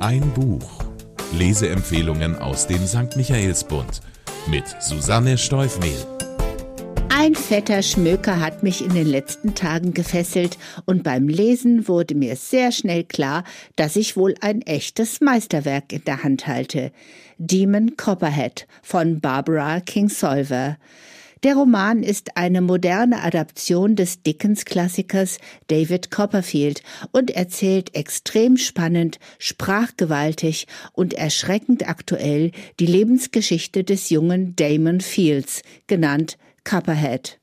Ein Buch. Leseempfehlungen aus dem St. Michaelsbund mit Susanne Steufmehl. Ein fetter Schmöker hat mich in den letzten Tagen gefesselt und beim Lesen wurde mir sehr schnell klar, dass ich wohl ein echtes Meisterwerk in der Hand halte. Demon Copperhead von Barbara Kingsolver. Der Roman ist eine moderne Adaption des Dickens-Klassikers David Copperfield und erzählt extrem spannend, sprachgewaltig und erschreckend aktuell die Lebensgeschichte des jungen Damon Fields, genannt Copperhead.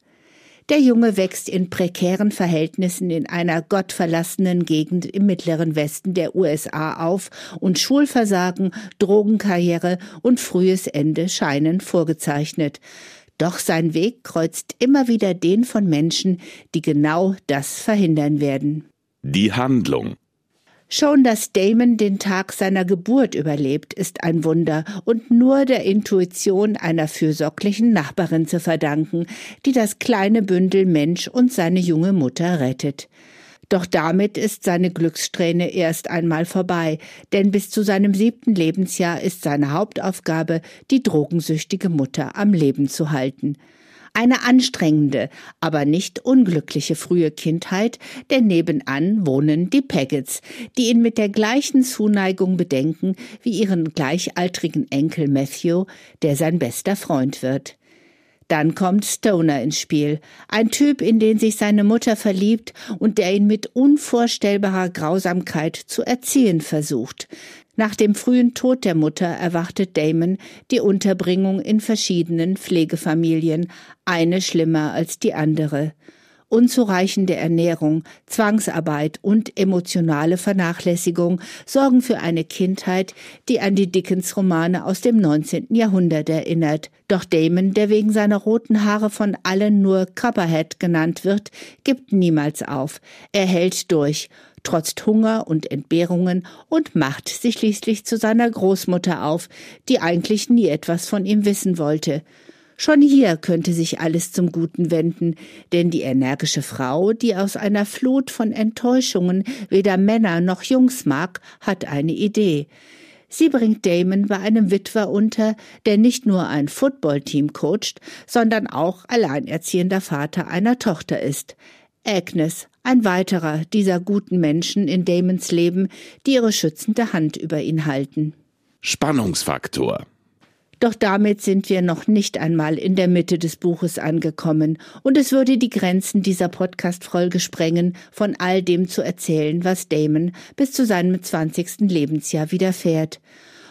Der Junge wächst in prekären Verhältnissen in einer gottverlassenen Gegend im mittleren Westen der USA auf und Schulversagen, Drogenkarriere und frühes Ende scheinen vorgezeichnet. Doch sein Weg kreuzt immer wieder den von Menschen, die genau das verhindern werden. Die Handlung Schon, dass Damon den Tag seiner Geburt überlebt, ist ein Wunder und nur der Intuition einer fürsorglichen Nachbarin zu verdanken, die das kleine Bündel Mensch und seine junge Mutter rettet. Doch damit ist seine Glückssträhne erst einmal vorbei, denn bis zu seinem siebten Lebensjahr ist seine Hauptaufgabe, die drogensüchtige Mutter am Leben zu halten. Eine anstrengende, aber nicht unglückliche frühe Kindheit, denn nebenan wohnen die Paggets, die ihn mit der gleichen Zuneigung bedenken wie ihren gleichaltrigen Enkel Matthew, der sein bester Freund wird. Dann kommt Stoner ins Spiel, ein Typ, in den sich seine Mutter verliebt und der ihn mit unvorstellbarer Grausamkeit zu erziehen versucht. Nach dem frühen Tod der Mutter erwartet Damon die Unterbringung in verschiedenen Pflegefamilien, eine schlimmer als die andere unzureichende Ernährung, Zwangsarbeit und emotionale Vernachlässigung sorgen für eine Kindheit, die an die Dickens-Romane aus dem 19. Jahrhundert erinnert. Doch Damon, der wegen seiner roten Haare von allen nur Copperhead genannt wird, gibt niemals auf. Er hält durch trotzt Hunger und Entbehrungen und macht sich schließlich zu seiner Großmutter auf, die eigentlich nie etwas von ihm wissen wollte. Schon hier könnte sich alles zum Guten wenden, denn die energische Frau, die aus einer Flut von Enttäuschungen weder Männer noch Jungs mag, hat eine Idee. Sie bringt Damon bei einem Witwer unter, der nicht nur ein Footballteam coacht, sondern auch alleinerziehender Vater einer Tochter ist. Agnes, ein weiterer dieser guten Menschen in Damons Leben, die ihre schützende Hand über ihn halten. Spannungsfaktor doch damit sind wir noch nicht einmal in der Mitte des Buches angekommen, und es würde die Grenzen dieser Podcast-Folge sprengen, von all dem zu erzählen, was Damon bis zu seinem zwanzigsten Lebensjahr widerfährt.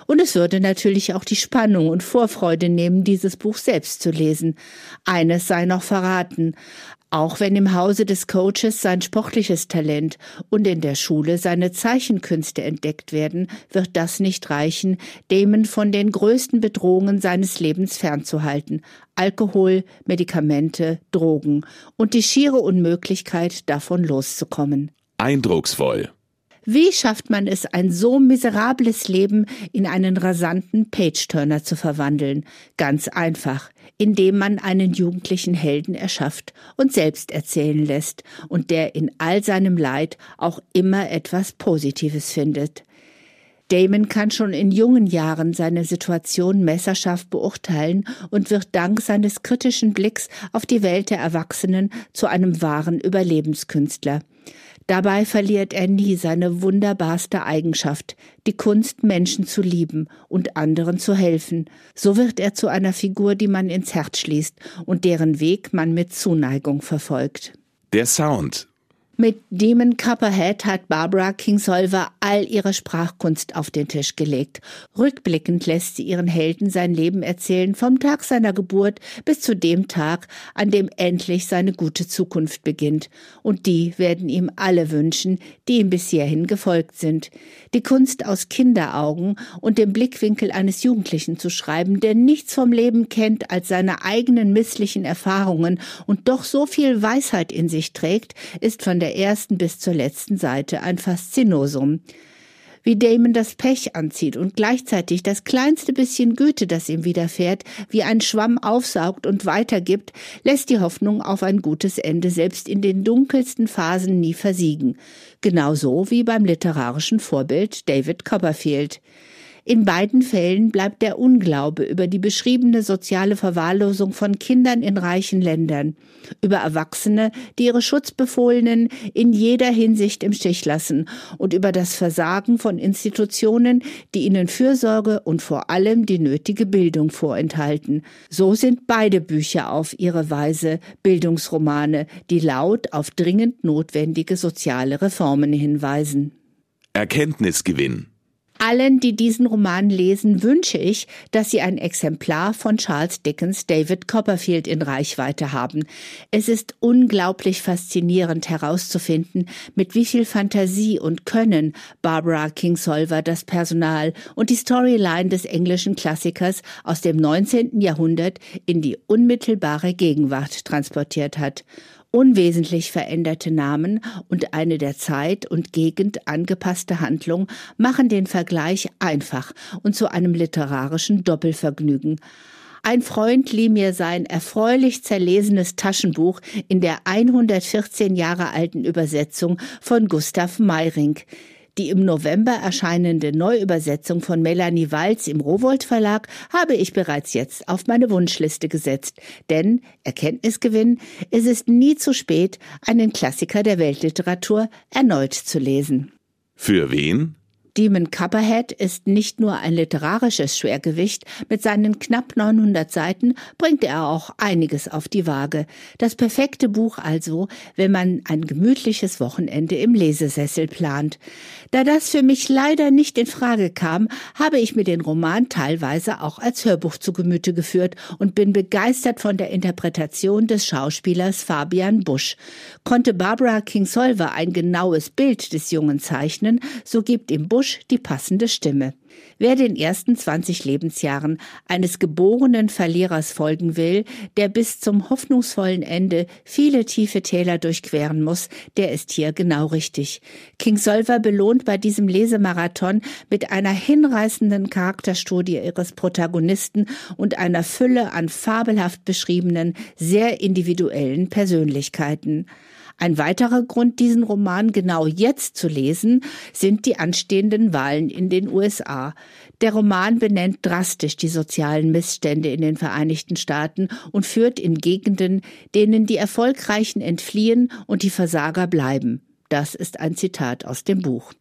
Und es würde natürlich auch die Spannung und Vorfreude nehmen, dieses Buch selbst zu lesen. Eines sei noch verraten. Auch wenn im Hause des Coaches sein sportliches Talent und in der Schule seine Zeichenkünste entdeckt werden, wird das nicht reichen, Damon von den größten Bedrohungen seines Lebens fernzuhalten. Alkohol, Medikamente, Drogen und die schiere Unmöglichkeit, davon loszukommen. Eindrucksvoll. Wie schafft man es, ein so miserables Leben in einen rasanten Page-Turner zu verwandeln? Ganz einfach, indem man einen jugendlichen Helden erschafft und selbst erzählen lässt und der in all seinem Leid auch immer etwas Positives findet. Damon kann schon in jungen Jahren seine Situation messerscharf beurteilen und wird dank seines kritischen Blicks auf die Welt der Erwachsenen zu einem wahren Überlebenskünstler. Dabei verliert er nie seine wunderbarste Eigenschaft, die Kunst, Menschen zu lieben und anderen zu helfen. So wird er zu einer Figur, die man ins Herz schließt und deren Weg man mit Zuneigung verfolgt. Der Sound mit Demon Copperhead hat Barbara Kingsolver all ihre Sprachkunst auf den Tisch gelegt. Rückblickend lässt sie ihren Helden sein Leben erzählen, vom Tag seiner Geburt bis zu dem Tag, an dem endlich seine gute Zukunft beginnt. Und die werden ihm alle wünschen, die ihm bis hierhin gefolgt sind. Die Kunst aus Kinderaugen und dem Blickwinkel eines Jugendlichen zu schreiben, der nichts vom Leben kennt als seine eigenen misslichen Erfahrungen und doch so viel Weisheit in sich trägt, ist von der ersten bis zur letzten Seite ein Faszinosum. Wie Damon das Pech anzieht und gleichzeitig das kleinste bisschen Güte, das ihm widerfährt, wie ein Schwamm aufsaugt und weitergibt, lässt die Hoffnung auf ein gutes Ende selbst in den dunkelsten Phasen nie versiegen. Genauso wie beim literarischen Vorbild David Copperfield. In beiden Fällen bleibt der Unglaube über die beschriebene soziale Verwahrlosung von Kindern in reichen Ländern, über Erwachsene, die ihre Schutzbefohlenen in jeder Hinsicht im Stich lassen und über das Versagen von Institutionen, die ihnen Fürsorge und vor allem die nötige Bildung vorenthalten. So sind beide Bücher auf ihre Weise Bildungsromane, die laut auf dringend notwendige soziale Reformen hinweisen. Erkenntnisgewinn allen, die diesen Roman lesen, wünsche ich, dass sie ein Exemplar von Charles Dickens David Copperfield in Reichweite haben. Es ist unglaublich faszinierend herauszufinden, mit wie viel Fantasie und Können Barbara Kingsolver das Personal und die Storyline des englischen Klassikers aus dem 19. Jahrhundert in die unmittelbare Gegenwart transportiert hat unwesentlich veränderte Namen und eine der Zeit und Gegend angepasste Handlung machen den Vergleich einfach und zu einem literarischen Doppelvergnügen. Ein Freund lieh mir sein erfreulich zerlesenes Taschenbuch in der 114 Jahre alten Übersetzung von Gustav Meyring. Die im November erscheinende Neuübersetzung von Melanie Walz im Rowold Verlag habe ich bereits jetzt auf meine Wunschliste gesetzt. Denn, Erkenntnisgewinn, es ist nie zu spät, einen Klassiker der Weltliteratur erneut zu lesen. Für wen? Demon Copperhead ist nicht nur ein literarisches Schwergewicht, mit seinen knapp 900 Seiten bringt er auch einiges auf die Waage. Das perfekte Buch also, wenn man ein gemütliches Wochenende im Lesesessel plant. Da das für mich leider nicht in Frage kam, habe ich mir den Roman teilweise auch als Hörbuch zu Gemüte geführt und bin begeistert von der Interpretation des Schauspielers Fabian Busch. Konnte Barbara Kingsolver ein genaues Bild des Jungen zeichnen, so gibt ihm Busch Busch die passende Stimme. Wer den ersten 20 Lebensjahren eines geborenen Verlierers folgen will, der bis zum hoffnungsvollen Ende viele tiefe Täler durchqueren muss, der ist hier genau richtig. King Solver belohnt bei diesem Lesemarathon mit einer hinreißenden Charakterstudie ihres Protagonisten und einer Fülle an fabelhaft beschriebenen, sehr individuellen Persönlichkeiten. Ein weiterer Grund, diesen Roman genau jetzt zu lesen, sind die anstehenden Wahlen in den USA. Der Roman benennt drastisch die sozialen Missstände in den Vereinigten Staaten und führt in Gegenden, denen die Erfolgreichen entfliehen und die Versager bleiben. Das ist ein Zitat aus dem Buch.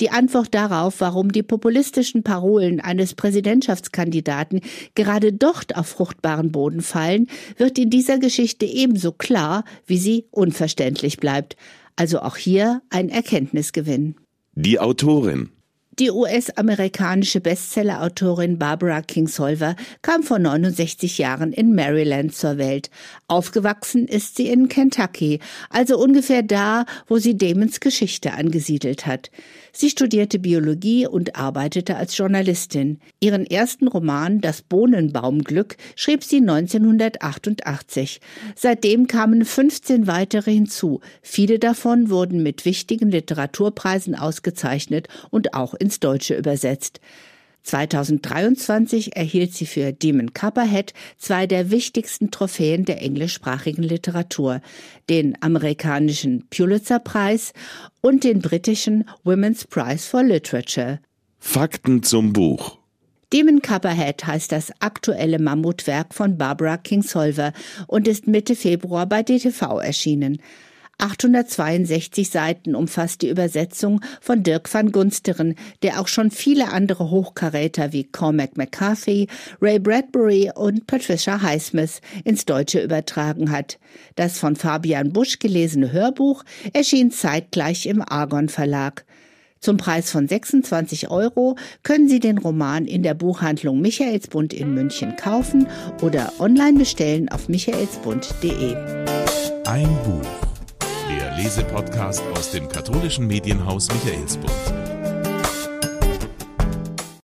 Die Antwort darauf, warum die populistischen Parolen eines Präsidentschaftskandidaten gerade dort auf fruchtbaren Boden fallen, wird in dieser Geschichte ebenso klar, wie sie unverständlich bleibt. Also auch hier ein Erkenntnisgewinn. Die Autorin die US-amerikanische Bestsellerautorin Barbara Kingsolver kam vor 69 Jahren in Maryland zur Welt. Aufgewachsen ist sie in Kentucky, also ungefähr da, wo sie Damons Geschichte angesiedelt hat. Sie studierte Biologie und arbeitete als Journalistin. Ihren ersten Roman Das Bohnenbaumglück schrieb sie 1988. Seitdem kamen 15 weitere hinzu. Viele davon wurden mit wichtigen Literaturpreisen ausgezeichnet und auch ins Deutsche übersetzt. 2023 erhielt sie für Demon Copperhead zwei der wichtigsten Trophäen der englischsprachigen Literatur, den amerikanischen Pulitzer-Preis und den britischen Women's Prize for Literature. Fakten zum Buch. Demon Copperhead heißt das aktuelle Mammutwerk von Barbara Kingsolver und ist Mitte Februar bei DTV erschienen. 862 Seiten umfasst die Übersetzung von Dirk van Gunsteren, der auch schon viele andere Hochkaräter wie Cormac McCarthy, Ray Bradbury und Patricia Highsmith ins Deutsche übertragen hat. Das von Fabian Busch gelesene Hörbuch erschien zeitgleich im Argon Verlag. Zum Preis von 26 Euro können Sie den Roman in der Buchhandlung Michaelsbund in München kaufen oder online bestellen auf michaelsbund.de. Ein Buch. Der Lesepodcast aus dem katholischen Medienhaus Michaelsbund.